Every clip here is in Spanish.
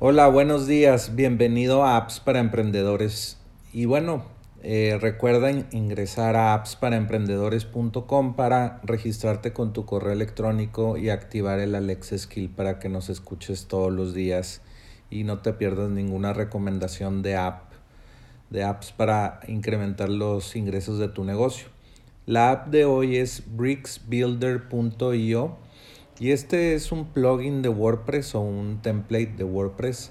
Hola, buenos días. Bienvenido a Apps para Emprendedores. Y bueno, eh, ingresar a appsparaemprendedores.com para registrarte con tu correo electrónico y activar el Alexa Skill para que nos escuches todos los días y no te pierdas ninguna recomendación de app, de apps para incrementar los ingresos de tu negocio. La app de hoy es bricksbuilder.io y este es un plugin de WordPress o un template de WordPress,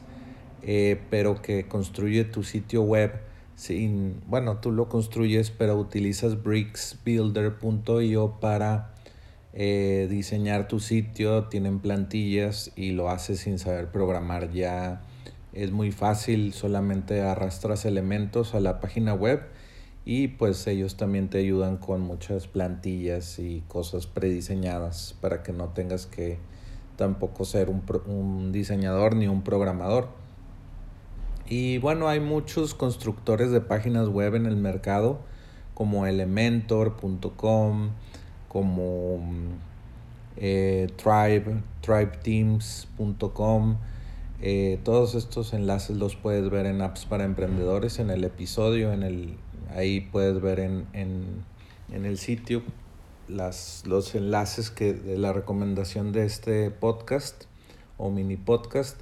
eh, pero que construye tu sitio web sin, bueno, tú lo construyes, pero utilizas bricksbuilder.io para eh, diseñar tu sitio, tienen plantillas y lo haces sin saber programar. Ya es muy fácil, solamente arrastras elementos a la página web y pues ellos también te ayudan con muchas plantillas y cosas prediseñadas para que no tengas que tampoco ser un, un diseñador ni un programador. Y bueno, hay muchos constructores de páginas web en el mercado como elementor.com, como eh, tribe, tribeteams.com. Eh, todos estos enlaces los puedes ver en apps para emprendedores en el episodio, en el Ahí puedes ver en, el sitio las, los enlaces que, de la recomendación de este podcast o mini podcast.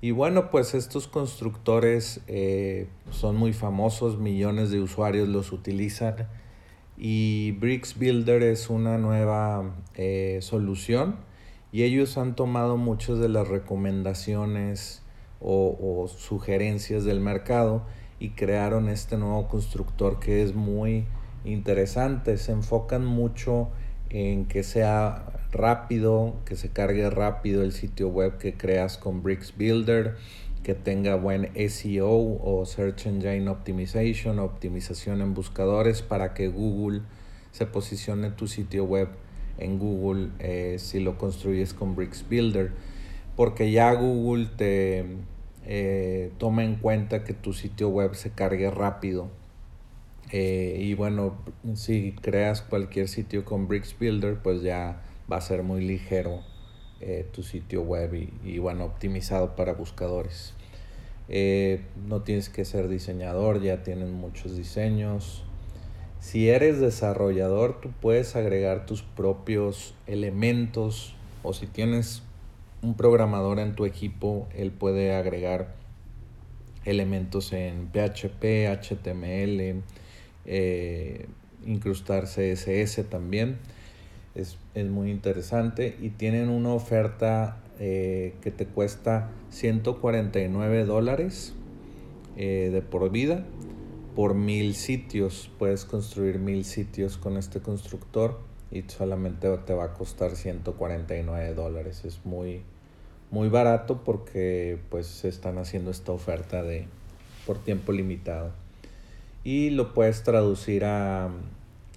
Y bueno, pues estos constructores eh, son muy famosos, millones de usuarios los utilizan. Y Bricks Builder es una nueva eh, solución. Y ellos han tomado muchas de las recomendaciones o sugerencias del mercado y crearon este nuevo constructor que es muy interesante. Se enfocan mucho en que sea rápido, que se cargue rápido el sitio web que creas con Bricks Builder, que tenga buen SEO o Search Engine Optimization, optimización en buscadores para que Google se posicione tu sitio web en Google eh, si lo construyes con Bricks Builder. Porque ya Google te, eh, toma en cuenta que tu sitio web se cargue rápido. Eh, y bueno, si creas cualquier sitio con Bricks Builder, pues ya va a ser muy ligero eh, tu sitio web y, bueno, optimizado para buscadores. no tienes que ser diseñador, ya tienen muchos diseños. Si eres desarrollador, tú puedes agregar tus propios elementos o si tienes un programador en tu equipo, él puede agregar elementos en PHP, HTML, eh, incrustar CSS también. Es, muy interesante y tienen una oferta eh, que te cuesta 149 dólares eh, de por vida por mil sitios. Puedes construir mil sitios con este constructor y solamente te va a costar 149 dólares. Es muy, muy barato porque pues están haciendo esta oferta de por tiempo limitado. Y lo puedes traducir a,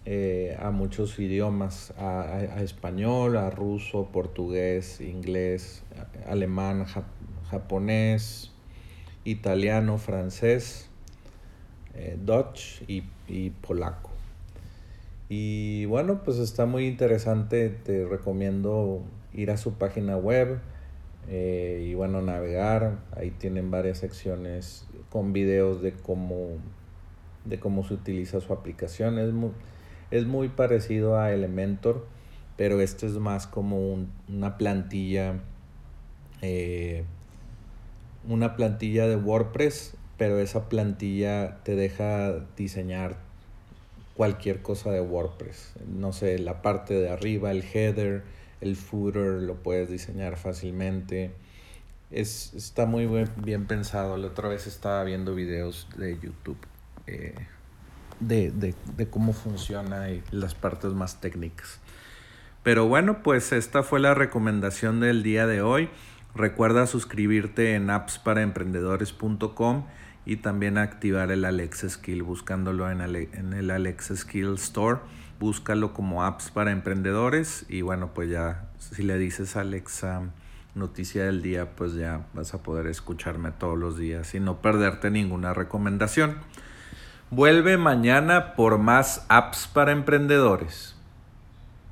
eh, a muchos idiomas a, español a ruso portugués inglés alemán japonés italiano francés eh, dutch y, y polaco. Y bueno pues está muy interesante te recomiendo ir a su página web eh, y bueno, navegar. Ahí tienen varias secciones con videos de cómo, de cómo se utiliza su aplicación. Es muy, es muy parecido a Elementor, pero esto es más como una plantilla. Eh, una plantilla de WordPress, pero esa plantilla te deja diseñar cualquier cosa de WordPress. No sé, la parte de arriba, el header, el footer lo puedes diseñar fácilmente. Es, está muy bien, pensado. La otra vez estaba viendo videos de YouTube eh, de, de, cómo funciona y las partes más técnicas. Pero bueno, pues esta fue la recomendación del día de hoy. Recuerda suscribirte en appsparaemprendedores.com y también activar el Alexa Skill buscándolo en, en el Alexa Skill Store búscalo como apps para emprendedores y bueno, pues ya si le dices Alexa noticia del día, pues ya vas a poder escucharme todos los días y no perderte ninguna recomendación. Vuelve mañana por más apps para emprendedores.